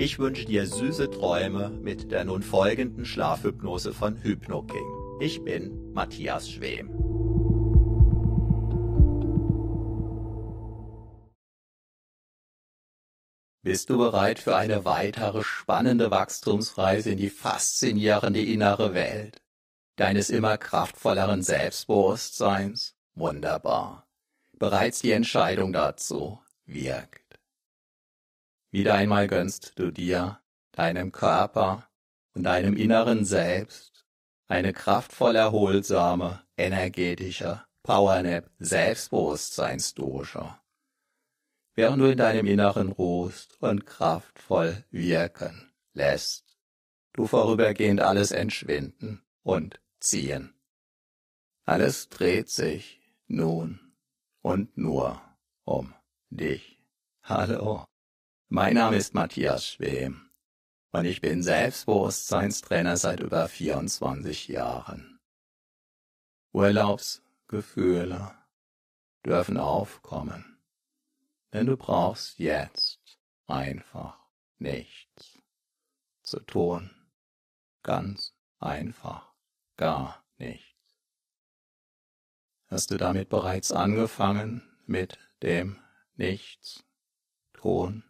Ich wünsche dir süße Träume mit der nun folgenden Schlafhypnose von HypnoKing. Ich bin Matthias Schwem. Bist du bereit für eine weitere spannende Wachstumsreise in die faszinierende innere Welt deines immer kraftvolleren Selbstbewusstseins? Wunderbar. Bereits die Entscheidung dazu wirkt. Wieder einmal gönnst du dir, deinem Körper und deinem inneren Selbst eine kraftvoll erholsame, energetische Powernap Selbstbewusstseinsdosche, während du in deinem Inneren ruhst und kraftvoll wirken lässt, du vorübergehend alles entschwinden und ziehen. Alles dreht sich nun und nur um dich. Hallo, mein Name ist Matthias Schwem und ich bin Selbstbewusstseinstrainer seit über 24 Jahren. Urlaubsgefühle dürfen aufkommen, denn du brauchst jetzt einfach nichts zu tun. Ganz einfach gar nichts. Hast du damit bereits angefangen mit dem Nichts tun?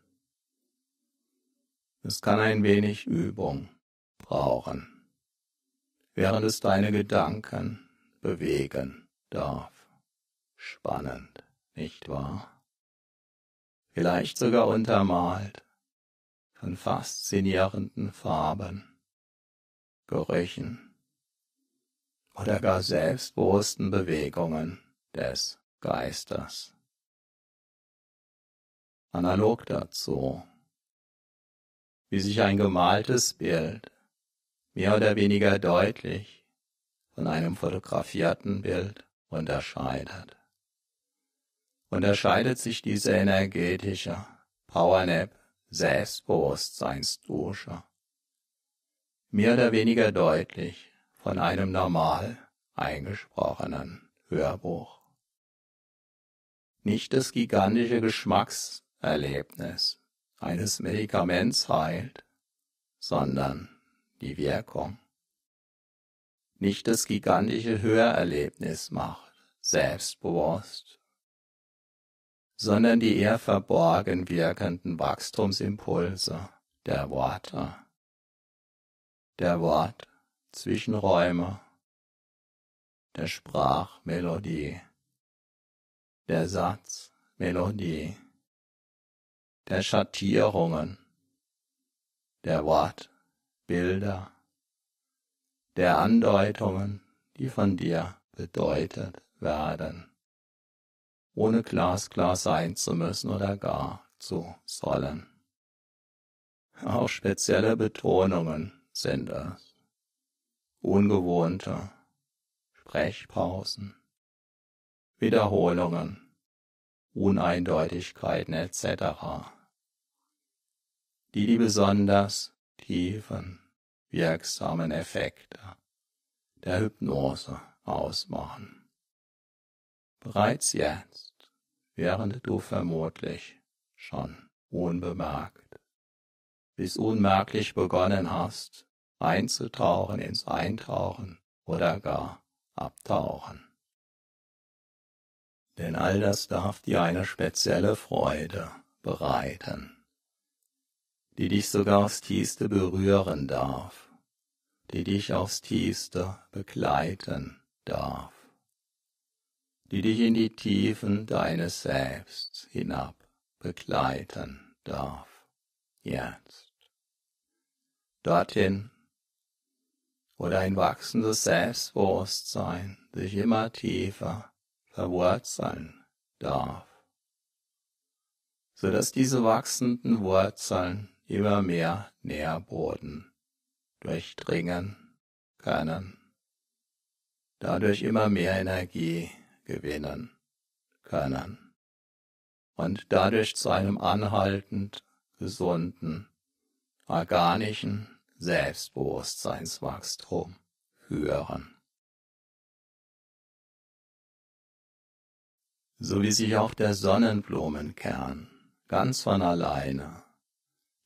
Es kann ein wenig Übung brauchen, während es deine Gedanken bewegen darf. Spannend, nicht wahr? Vielleicht sogar untermalt von faszinierenden Farben, Gerüchen oder gar selbstbewussten Bewegungen des Geistes. Analog dazu, wie sich ein gemaltes Bild mehr oder weniger deutlich von einem fotografierten Bild unterscheidet. Unterscheidet sich diese energetische Powernap Selbstbewusstseinsdusche mehr oder weniger deutlich von einem normal eingesprochenen Hörbuch. Nicht das gigantische Geschmackserlebnis eines Medikaments heilt, sondern die Wirkung. Nicht das gigantische Hörerlebnis macht selbstbewusst, sondern die eher verborgen wirkenden Wachstumsimpulse der Worte. Der Wort Zwischenräume der Sprachmelodie, der Satzmelodie, der Schattierungen, der Wortbilder, der Andeutungen, die von dir bedeutet werden, ohne glasklar sein zu müssen oder gar zu sollen. Auch spezielle Betonungen sind es, ungewohnte Sprechpausen, Wiederholungen, Uneindeutigkeiten etc., die die besonders tiefen, wirksamen Effekte der Hypnose ausmachen. Bereits jetzt, während du vermutlich schon unbemerkt bis unmerklich begonnen hast, einzutauchen ins Eintauchen oder gar Abtauchen. Denn all das darf dir eine spezielle Freude bereiten, die dich sogar aufs tiefste berühren darf, die dich aufs tiefste begleiten darf, die dich in die Tiefen deines Selbst hinab begleiten darf. Jetzt. Dorthin, wo dein wachsendes Selbstbewusstsein sich immer tiefer verwurzeln darf, so dass diese wachsenden Wurzeln immer mehr Nährboden durchdringen können, dadurch immer mehr Energie gewinnen können. Und dadurch zu einem anhaltend gesunden, organischen Selbstbewusstseinswachstum führen. So wie sich auch der Sonnenblumenkern ganz von alleine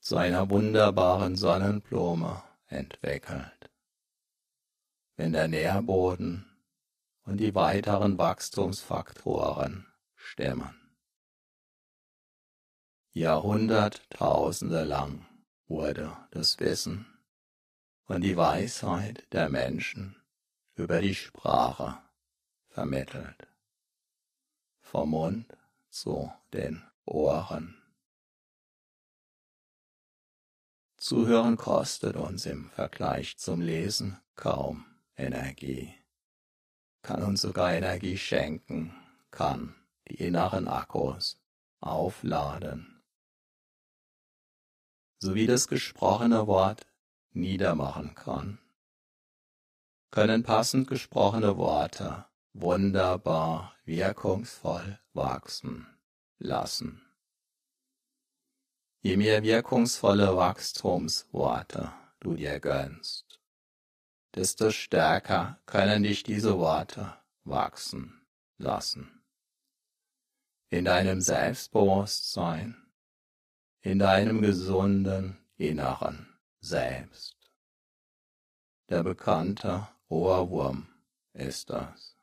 zu einer wunderbaren Sonnenblume entwickelt, wenn der Nährboden und die weiteren Wachstumsfaktoren stimmen. Jahrhunderttausende lang wurde das Wissen und die Weisheit der Menschen über die Sprache vermittelt. Vom Mund zu den Ohren. Zuhören kostet uns im Vergleich zum Lesen kaum Energie, kann uns sogar Energie schenken, kann die inneren Akkus aufladen sowie das gesprochene Wort niedermachen kann, können passend gesprochene Worte wunderbar wirkungsvoll wachsen lassen. Je mehr wirkungsvolle Wachstumsworte du dir gönnst, desto stärker können dich diese Worte wachsen lassen. In deinem Selbstbewusstsein in deinem gesunden Inneren selbst. Der bekannte Ohrwurm ist das,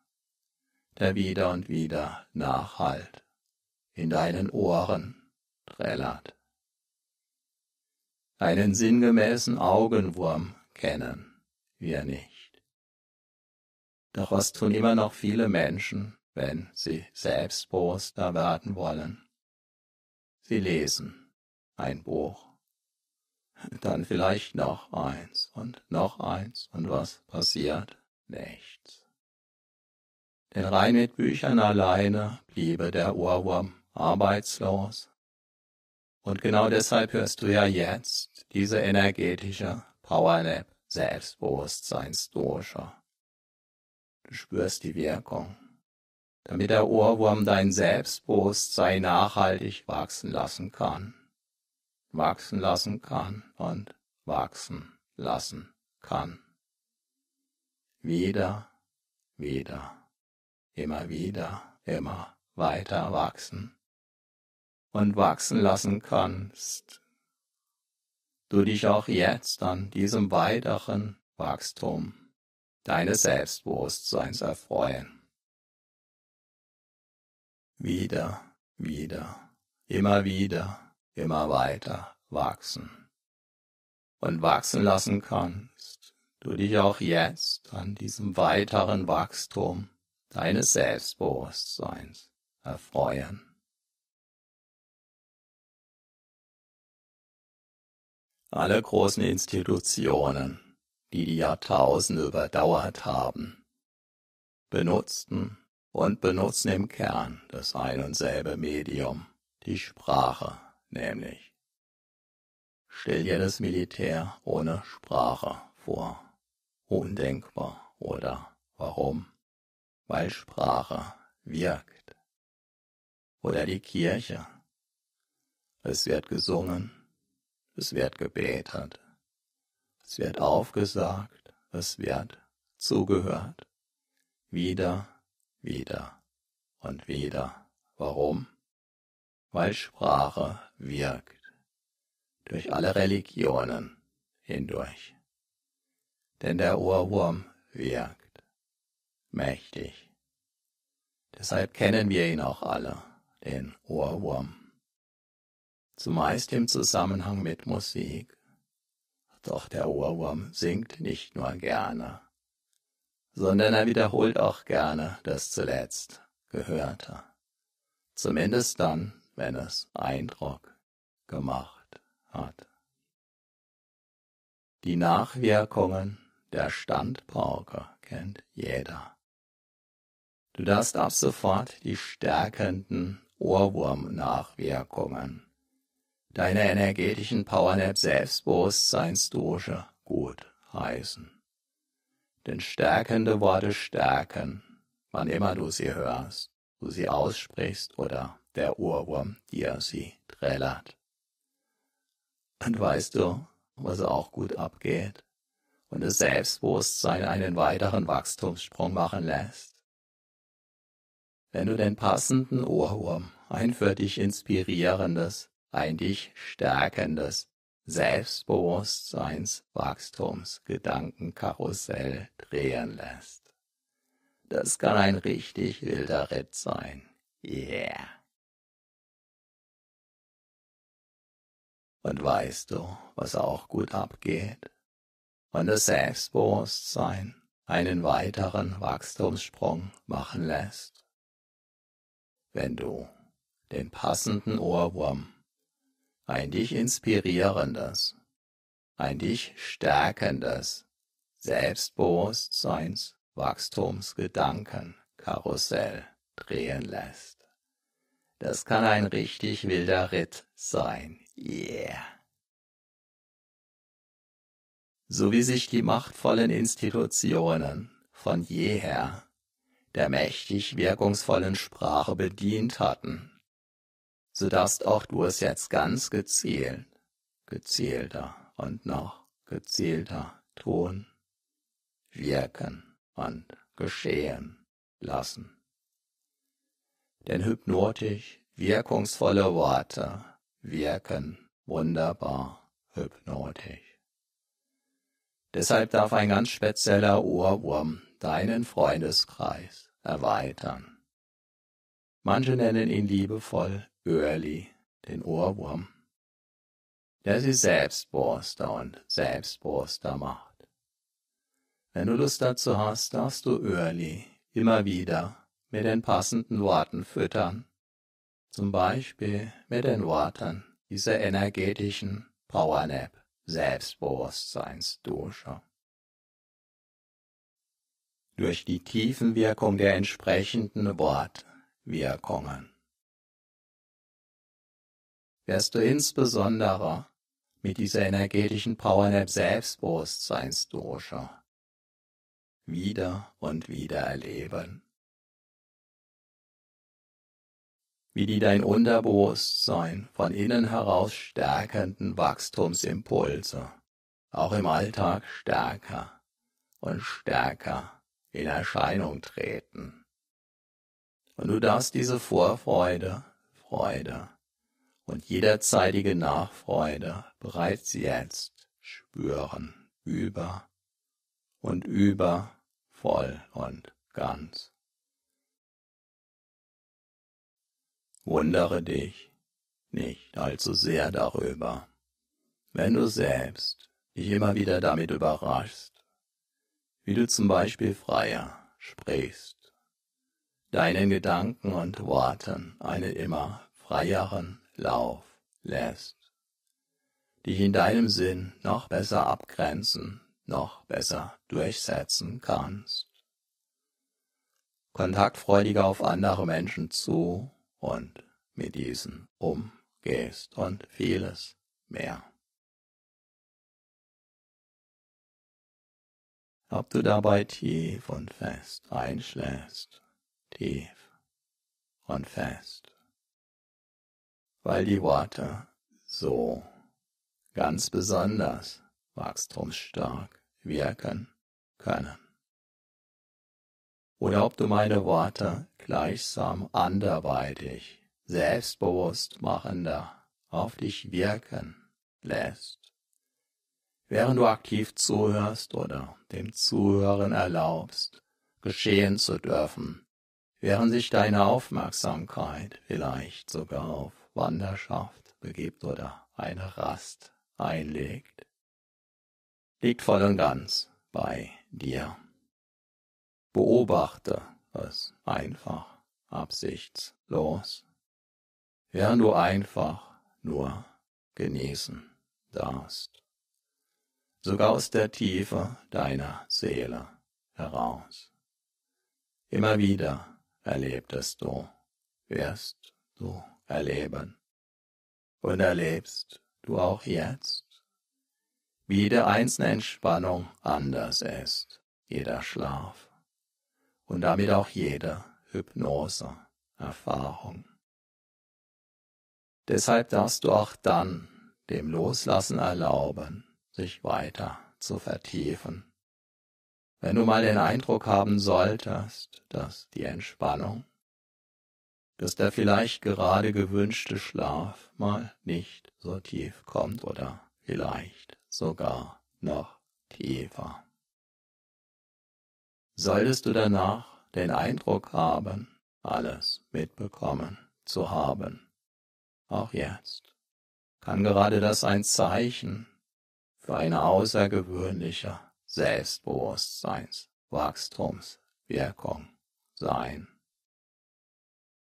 der wieder und wieder nachhalt, in deinen Ohren trällert. Einen sinngemäßen Augenwurm kennen wir nicht. Doch was tun immer noch viele Menschen, wenn sie selbstbewusster werden wollen? Sie lesen ein Buch, dann vielleicht noch eins und noch eins und was passiert? Nichts. Denn rein mit Büchern alleine bliebe der Ohrwurm arbeitslos. Und genau deshalb hörst du ja jetzt diese energetische Powernap Selbstbewusstseinsdosche. Du spürst die Wirkung, damit der Ohrwurm dein Selbstbewusstsein nachhaltig wachsen lassen kann wachsen lassen kann und wachsen lassen kann. Wieder, wieder, immer wieder, immer weiter wachsen und wachsen lassen kannst, du dich auch jetzt an diesem weiteren Wachstum deines Selbstbewusstseins erfreuen. Wieder, wieder, immer wieder immer weiter wachsen. Und wachsen lassen kannst du dich auch jetzt an diesem weiteren Wachstum deines Selbstbewusstseins erfreuen. Alle großen Institutionen, die die Jahrtausende überdauert haben, benutzten und benutzen im Kern das ein und selbe Medium, die Sprache nämlich. Stell dir das Militär ohne Sprache vor. Undenkbar, oder? Warum? Weil Sprache wirkt. Oder die Kirche. Es wird gesungen, es wird gebetet, es wird aufgesagt, es wird zugehört. Wieder, wieder und wieder. Warum? Weil Sprache wirkt. Durch alle Religionen hindurch. Denn der Ohrwurm wirkt. Mächtig. Deshalb kennen wir ihn auch alle, den Ohrwurm. Zumeist im Zusammenhang mit Musik. Doch der Ohrwurm singt nicht nur gerne, sondern er wiederholt auch gerne das zuletzt Gehörte. Zumindest dann, wenn es Eindruck gemacht hat. Die Nachwirkungen der Standpauke kennt jeder. Du darfst ab sofort die stärkenden Ohrwurm-Nachwirkungen deiner energetischen Powernap Selbstbewusstseinsdusche gut heißen. Denn stärkende Worte stärken, wann immer du sie hörst, du sie aussprichst oder der Ohrwurm dir sie trällert. Und weißt du, was auch gut abgeht und das Selbstbewusstsein einen weiteren Wachstumssprung machen lässt? Wenn du den passenden Ohrwurm, ein für dich inspirierendes, ein dich stärkendes Selbstbewusstseinswachstumsgedankenkarussell drehen lässt. Das kann ein richtig wilder Ritt sein. Yeah. Und weißt du, was auch gut abgeht? Und das Selbstbewusstsein einen weiteren Wachstumssprung machen lässt? Wenn du den passenden Ohrwurm ein dich inspirierendes, ein dich stärkendes Selbstbewusstseins Wachstumsgedanken Karussell drehen lässt. Das kann ein richtig wilder Ritt sein. Yeah. So wie sich die machtvollen Institutionen von jeher der mächtig wirkungsvollen Sprache bedient hatten, so darfst auch du es jetzt ganz gezielt, gezielter und noch gezielter tun, wirken und geschehen lassen. Denn hypnotisch wirkungsvolle Worte wirken wunderbar hypnotisch. Deshalb darf ein ganz spezieller Ohrwurm deinen Freundeskreis erweitern. Manche nennen ihn liebevoll Öhrli, den Ohrwurm, der sie selbstborster und selbstborster macht. Wenn du Lust dazu hast, darfst du Öhrli immer wieder mit den passenden Worten füttern, zum Beispiel mit den Worten dieser energetischen Powernap Selbstbewusstseinsdusche. Durch die Tiefenwirkung der entsprechenden Wortwirkungen wirst du insbesondere mit dieser energetischen Powernap Selbstbewusstseinsdosha wieder und wieder erleben. Wie die dein Unterbewusstsein von innen heraus stärkenden Wachstumsimpulse auch im Alltag stärker und stärker in Erscheinung treten. Und du darfst diese Vorfreude, Freude, und jederzeitige Nachfreude bereits jetzt spüren, über und über, voll und ganz. Wundere dich nicht allzu sehr darüber, wenn du selbst dich immer wieder damit überraschst, wie du zum Beispiel freier sprichst, deinen Gedanken und Worten einen immer freieren Lauf lässt, dich in deinem Sinn noch besser abgrenzen, noch besser durchsetzen kannst. kontaktfreudiger auf andere Menschen zu und mit diesen umgehst und vieles mehr. Ob du dabei tief und fest einschläfst, tief und fest, weil die Worte so ganz besonders wachstumsstark wirken können. Oder ob du meine Worte gleichsam anderweitig, selbstbewusst machender auf dich wirken lässt, während du aktiv zuhörst oder dem Zuhören erlaubst, geschehen zu dürfen, während sich deine Aufmerksamkeit vielleicht sogar auf Wanderschaft begibt oder eine Rast einlegt, liegt voll und ganz bei dir. Beobachte es einfach absichtslos, während du einfach nur genießen darfst, sogar aus der Tiefe deiner Seele heraus. Immer wieder erlebtest du, wirst du erleben und erlebst du auch jetzt, wie jede einzelne Entspannung anders ist, jeder Schlaf und damit auch jede Hypnose-Erfahrung. Deshalb darfst du auch dann dem Loslassen erlauben, sich weiter zu vertiefen. Wenn du mal den Eindruck haben solltest, dass die Entspannung dass der vielleicht gerade gewünschte Schlaf mal nicht so tief kommt oder vielleicht sogar noch tiefer. Solltest du danach den Eindruck haben, alles mitbekommen zu haben, auch jetzt, kann gerade das ein Zeichen für eine außergewöhnliche Selbstbewusstseinswachstumswirkung sein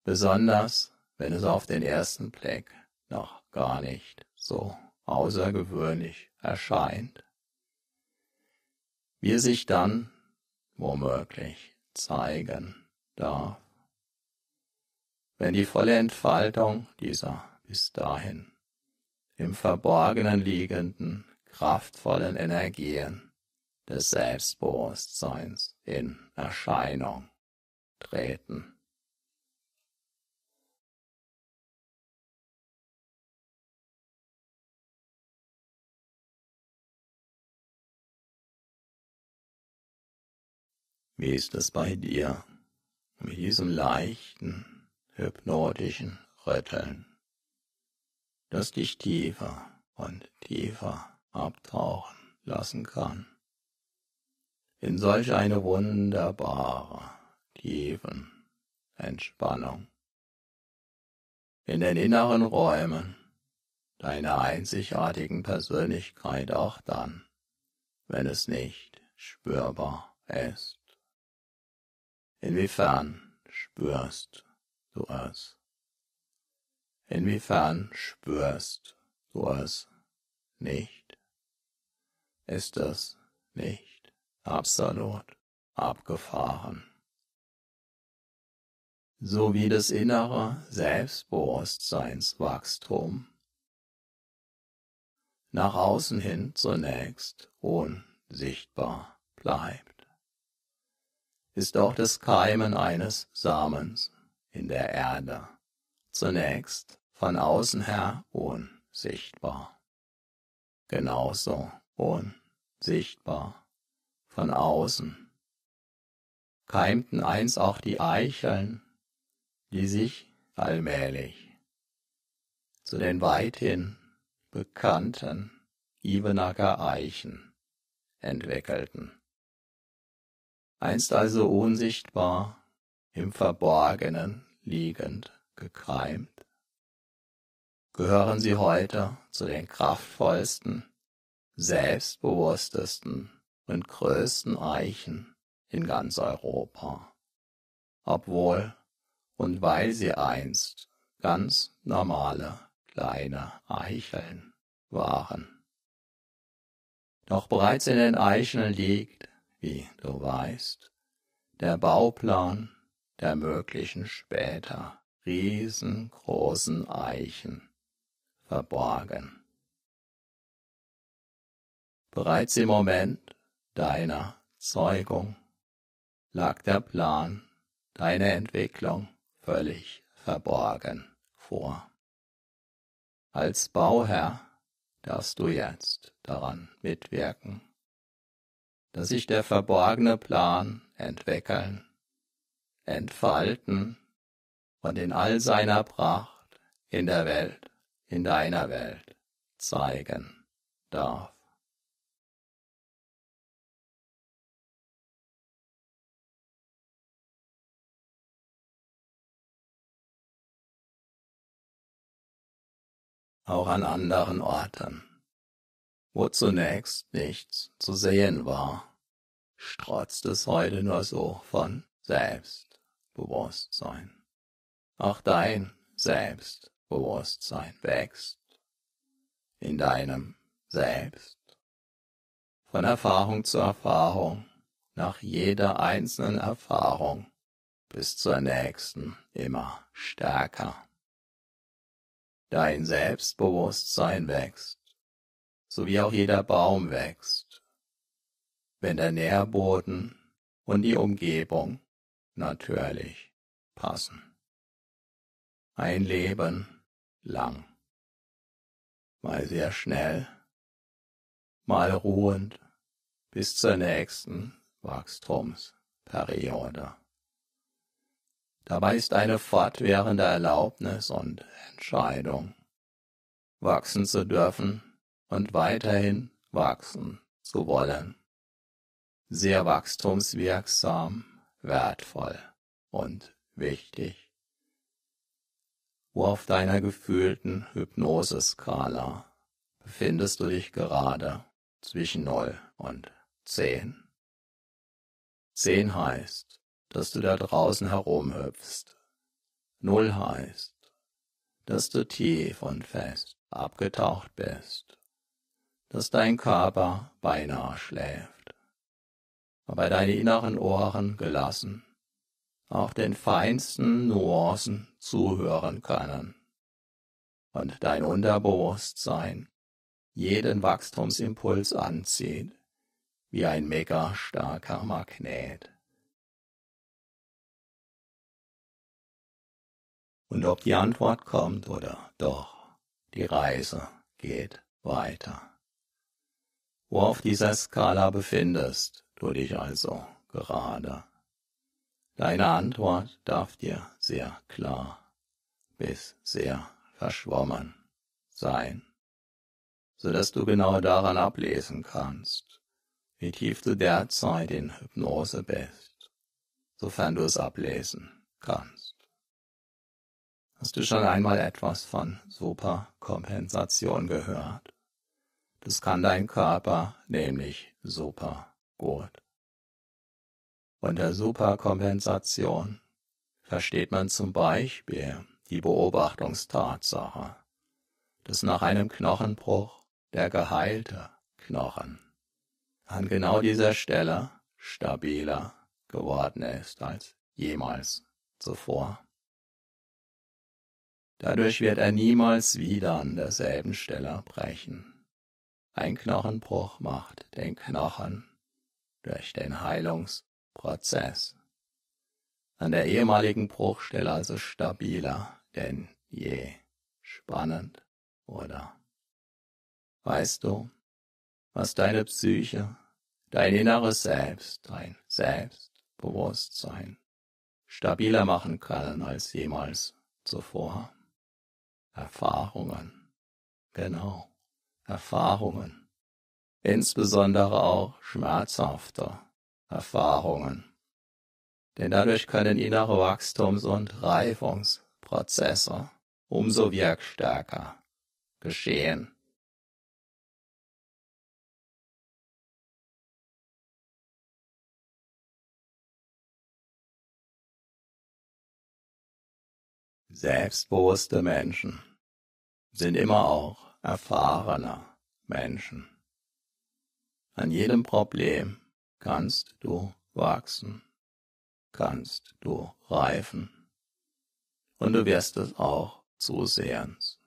besonders wenn es auf den ersten Blick noch gar nicht so außergewöhnlich erscheint, wie es sich dann womöglich zeigen darf, wenn die volle Entfaltung dieser bis dahin im Verborgenen liegenden, kraftvollen Energien des Selbstbewusstseins in Erscheinung treten. Wie ist es bei dir mit diesem leichten, hypnotischen Rütteln, das dich tiefer und tiefer abtauchen lassen kann? In solch eine wunderbare, tiefen Entspannung. In den inneren Räumen deiner einzigartigen Persönlichkeit auch dann, wenn es nicht spürbar ist. Inwiefern spürst du es? Inwiefern spürst du es nicht? Ist es nicht absolut abgefahren? So wie das innere Selbstbewusstseinswachstum nach außen hin zunächst unsichtbar bleibt ist auch das Keimen eines Samens in der Erde, zunächst von außen her unsichtbar. Genauso unsichtbar von außen. Keimten einst auch die Eicheln, die sich allmählich zu den weithin bekannten Ibenacker Eichen entwickelten einst also unsichtbar, im Verborgenen liegend gekeimt, gehören sie heute zu den kraftvollsten, selbstbewusstesten und größten Eichen in ganz Europa, obwohl und weil sie einst ganz normale kleine Eicheln waren. Doch bereits in den Eicheln liegt wie du weißt, der Bauplan der möglichen später riesengroßen Eichen verborgen. Bereits im Moment deiner Zeugung lag der Plan, deine Entwicklung völlig verborgen vor. Als Bauherr darfst du jetzt daran mitwirken, dass sich der verborgene Plan entwickeln, entfalten und in all seiner Pracht in der Welt, in deiner Welt zeigen darf. auch an anderen Orten, wo zunächst nichts zu sehen war, strotzt es heute nur so von Selbstbewusstsein. Auch dein Selbstbewusstsein wächst in deinem Selbst. Von Erfahrung zu Erfahrung, nach jeder einzelnen Erfahrung bis zur nächsten immer stärker dein Selbstbewusstsein wächst, so wie auch jeder Baum wächst, wenn der Nährboden und die Umgebung natürlich passen. Ein Leben lang, mal sehr schnell, mal ruhend bis zur nächsten Wachstumsperiode. Dabei ist eine fortwährende Erlaubnis und Entscheidung, wachsen zu dürfen und weiterhin wachsen zu wollen. Sehr wachstumswirksam, wertvoll und wichtig. Wo auf deiner gefühlten Hypnoseskala befindest du dich gerade zwischen 0 und 10? 10 heißt, dass du da draußen herumhüpfst. Null heißt, dass du tief und fest abgetaucht bist, dass dein Körper beinahe schläft, aber deine inneren Ohren gelassen auch den feinsten Nuancen zuhören können und dein Unterbewusstsein jeden Wachstumsimpuls anzieht wie ein mega starker Magnet. Und ob die Antwort kommt oder doch, die Reise geht weiter. Wo auf dieser Skala befindest du dich also gerade? Deine Antwort darf dir sehr klar bis sehr verschwommen sein, so dass du genau daran ablesen kannst, wie tief du derzeit in Hypnose bist, sofern du es ablesen kannst. Hast du schon einmal etwas von Superkompensation gehört? Das kann dein Körper nämlich super gut. Unter Superkompensation versteht man zum Beispiel die Beobachtungstatsache, dass nach einem Knochenbruch der geheilte Knochen an genau dieser Stelle stabiler geworden ist als jemals zuvor. Dadurch wird er niemals wieder an derselben Stelle brechen. Ein Knochenbruch macht den Knochen durch den Heilungsprozess an der ehemaligen Bruchstelle also stabiler denn je. Spannend, oder? Weißt du, was deine Psyche, dein inneres Selbst, dein Selbstbewusstsein stabiler machen kann als jemals zuvor? Erfahrungen. Genau, Erfahrungen. Insbesondere auch schmerzhafte Erfahrungen. Denn dadurch können innere Wachstums- und Reifungsprozesse umso wirkstärker geschehen. Selbstbewusste Menschen sind immer auch erfahrene Menschen. An jedem Problem kannst du wachsen. kannst du reifen. Und du wirst es auch zusehends.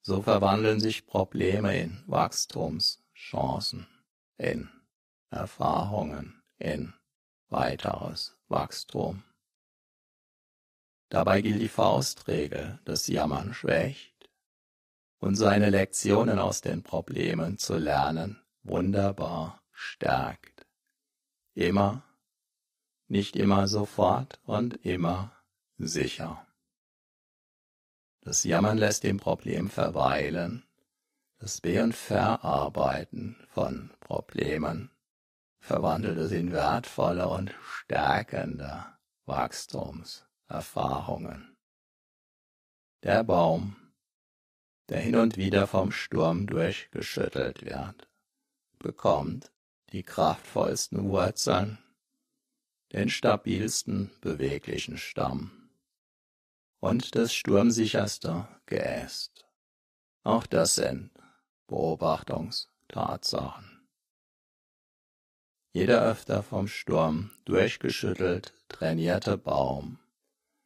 So verwandeln sich Probleme in Wachstumschancen, in Erfahrungen, in weiteres Wachstum. Dabei gilt die Faustregel, das Jammern schwächt und seine Lektionen aus den Problemen zu lernen wunderbar stärkt. Immer, nicht immer sofort und immer sicher. Das Jammern lässt dem Problem verweilen, das Be- und Verarbeiten von Problemen verwandelt es in wertvolle und stärkende Wachstumserfahrungen. Der Baum, der hin und wieder vom Sturm durchgeschüttelt wird, bekommt die kraftvollsten Wurzeln, den stabilsten beweglichen Stamm und das sturmsicherste Geäst. Auch das sind Beobachtungstatsachen. Jeder öfter vom Sturm durchgeschüttelt trainierte Baum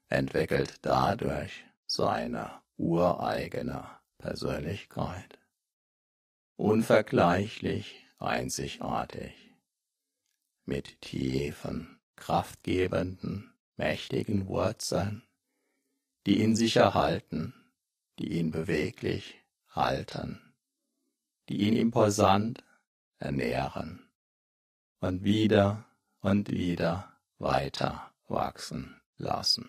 entwickelt dadurch seine ureigene Persönlichkeit. Unvergleichlich einzigartig, mit tiefen, kraftgebenden, mächtigen Wurzeln, die ihn sicher halten, die ihn beweglich halten, die ihn imposant ernähren und wieder und wieder weiter wachsen lassen.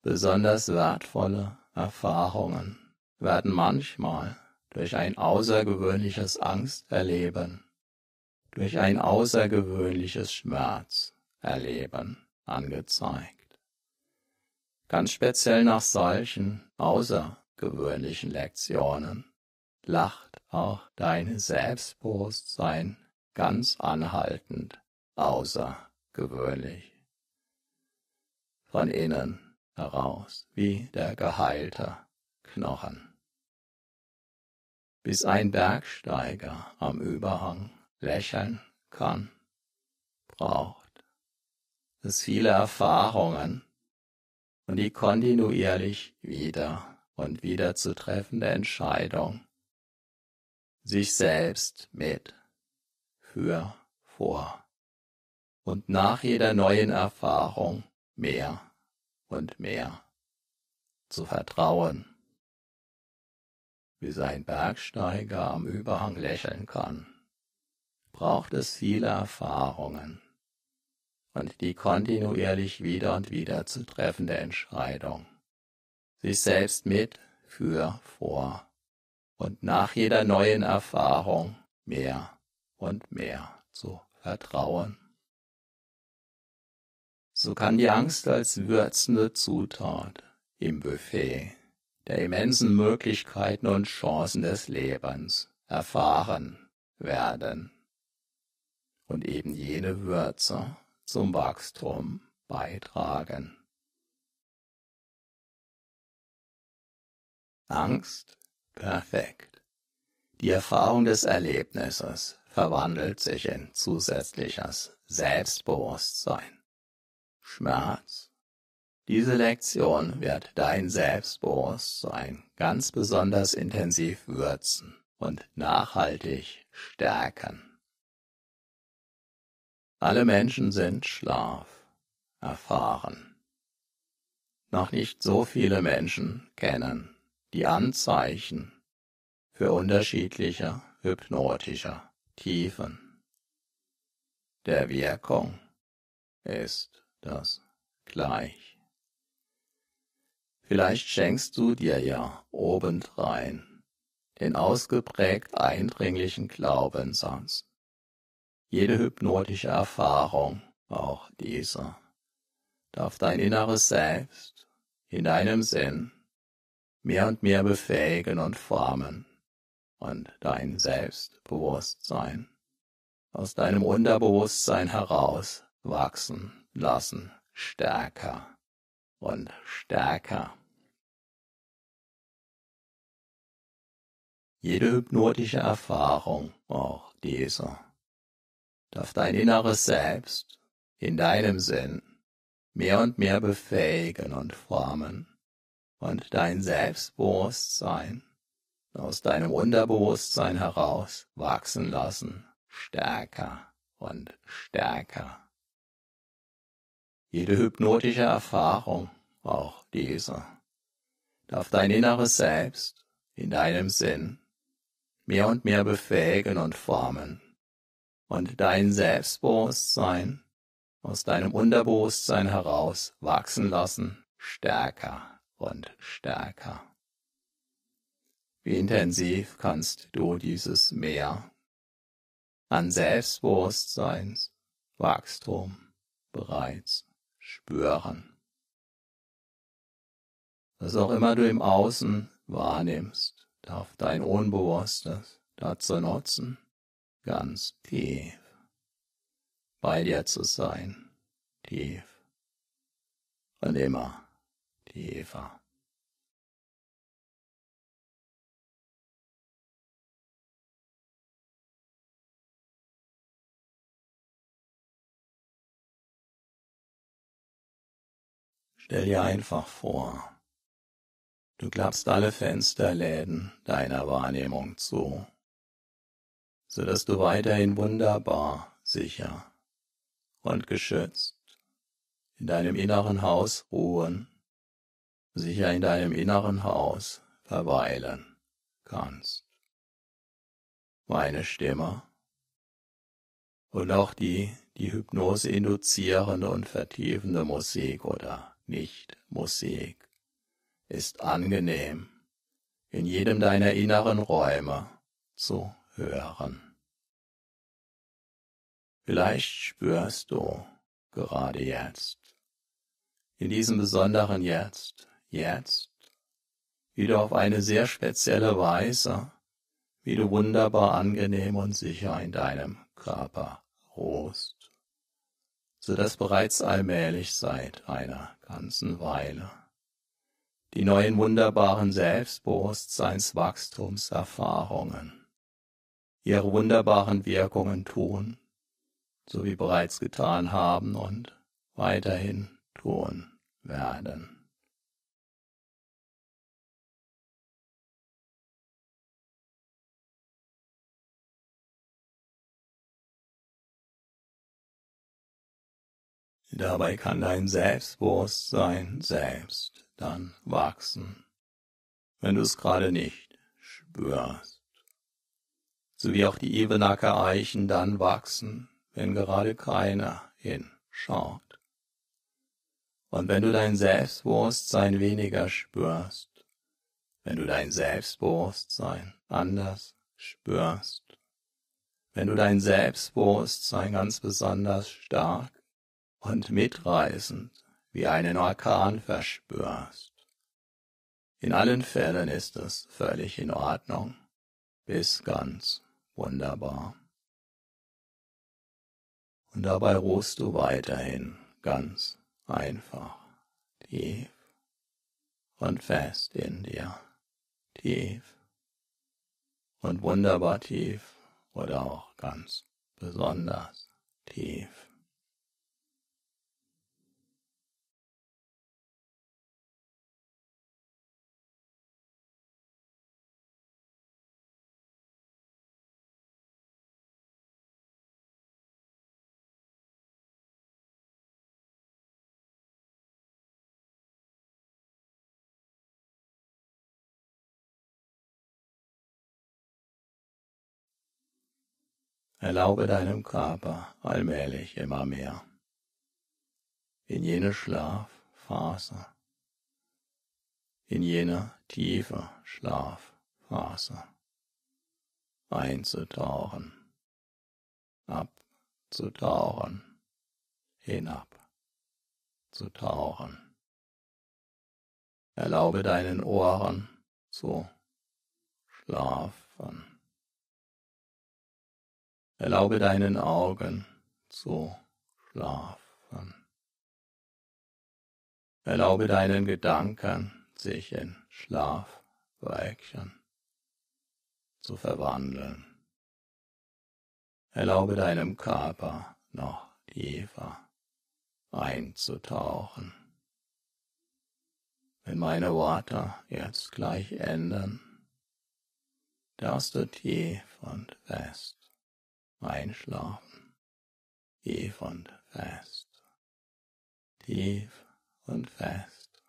Besonders wertvolle Erfahrungen werden manchmal durch ein außergewöhnliches Angsterleben, durch ein außergewöhnliches Schmerzerleben angezeigt ganz speziell nach solchen außergewöhnlichen Lektionen, lacht auch dein Selbstbewusstsein ganz anhaltend außergewöhnlich. Von innen heraus wie der geheilte Knochen. Bis ein Bergsteiger am Überhang lächeln kann, braucht es viele Erfahrungen und die kontinuierlich wieder und wieder zu treffende Entscheidung, sich selbst mit, für, vor und nach jeder neuen Erfahrung mehr und mehr zu vertrauen, wie sein Bergsteiger am Überhang lächeln kann, braucht es viele Erfahrungen und die kontinuierlich wieder und wieder zu treffende Entscheidung, sich selbst mit, für, vor und nach jeder neuen Erfahrung mehr und mehr zu vertrauen. So kann die Angst als würzende Zutat im Buffet der immensen Möglichkeiten und Chancen des Lebens erfahren werden und eben jene Würze zum Wachstum beitragen. Angst, perfekt. Die Erfahrung des Erlebnisses verwandelt sich in zusätzliches Selbstbewusstsein. Schmerz. Diese Lektion wird dein Selbstbewusstsein ganz besonders intensiv würzen und nachhaltig stärken. Alle Menschen sind Schlaf erfahren. Noch nicht so viele Menschen kennen die Anzeichen für unterschiedliche hypnotische Tiefen. Der Wirkung ist das gleich. Vielleicht schenkst du dir ja obendrein den ausgeprägt eindringlichen Glaubenssatz, jede hypnotische Erfahrung, auch diese, darf dein inneres Selbst in deinem Sinn mehr und mehr befähigen und formen und dein Selbstbewusstsein aus deinem Unterbewusstsein heraus wachsen lassen, stärker und stärker. Jede hypnotische Erfahrung, auch diese, darf dein inneres Selbst in deinem Sinn mehr und mehr befähigen und formen und dein Selbstbewusstsein aus deinem Unterbewusstsein heraus wachsen lassen, stärker und stärker. Jede hypnotische Erfahrung, auch diese, darf dein inneres Selbst in deinem Sinn mehr und mehr befähigen und formen und dein Selbstbewusstsein aus deinem Unterbewusstsein heraus wachsen lassen, stärker und stärker. Wie intensiv kannst du dieses Meer an Selbstbewusstseinswachstum bereits spüren. Was auch immer du im Außen wahrnimmst, darf dein Unbewusstes dazu nutzen, ganz tief bei dir zu sein, tief und immer tiefer. Stell dir einfach vor, du klappst alle Fensterläden deiner Wahrnehmung zu, so dass du weiterhin wunderbar, sicher und geschützt in deinem inneren Haus ruhen, sicher in deinem inneren Haus verweilen kannst. Meine Stimme und auch die, die Hypnose induzierende und vertiefende Musik oder nicht Musik, ist angenehm in jedem deiner inneren Räume zu hören. Vielleicht spürst du gerade jetzt, in diesem besonderen Jetzt, jetzt, wie du auf eine sehr spezielle Weise, wie du wunderbar angenehm und sicher in deinem Körper ruhst so dass bereits allmählich seit einer ganzen Weile die neuen wunderbaren Selbstbewusstseinswachstumserfahrungen ihre wunderbaren Wirkungen tun, so wie bereits getan haben und weiterhin tun werden. Dabei kann dein Selbstbewusstsein selbst dann wachsen, wenn du es gerade nicht spürst. So wie auch die Ebenacker Eichen dann wachsen, wenn gerade keiner hinschaut. Und wenn du dein Selbstbewusstsein weniger spürst, wenn du dein Selbstbewusstsein anders spürst, wenn du dein Selbstbewusstsein ganz besonders stark und mitreißend wie einen Orkan verspürst. In allen Fällen ist es völlig in Ordnung, bis ganz wunderbar. Und dabei ruhst du weiterhin ganz einfach, tief und fest in dir, tief und wunderbar tief oder auch ganz besonders tief. Erlaube deinem Körper allmählich immer mehr. In jene Schlafphase, in jene tiefe Schlafphase. Einzutauchen, abzutauchen, hinab zu tauchen. Erlaube deinen Ohren zu schlafen. Erlaube deinen Augen zu schlafen. Erlaube deinen Gedanken, sich in Schlafwölkchen zu verwandeln. Erlaube deinem Körper noch tiefer einzutauchen. Wenn meine Worte jetzt gleich enden, darfst du tief und fest einschlafen, tief und fest, tief und fest.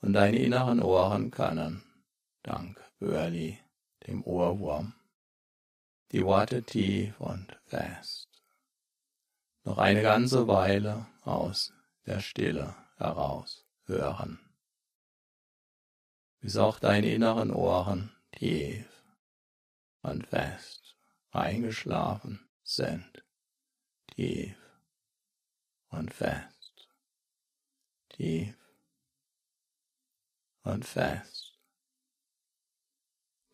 Und deine inneren Ohren können, dank Börli, dem Ohrwurm, die Worte tief und fest. Noch eine ganze Weile aus der Stille heraus hören, bis auch deine inneren Ohren tief und fest eingeschlafen sind, tief und fest, tief und fest,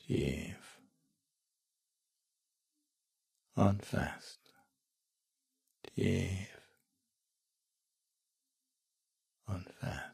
tief und fest, tief und fest.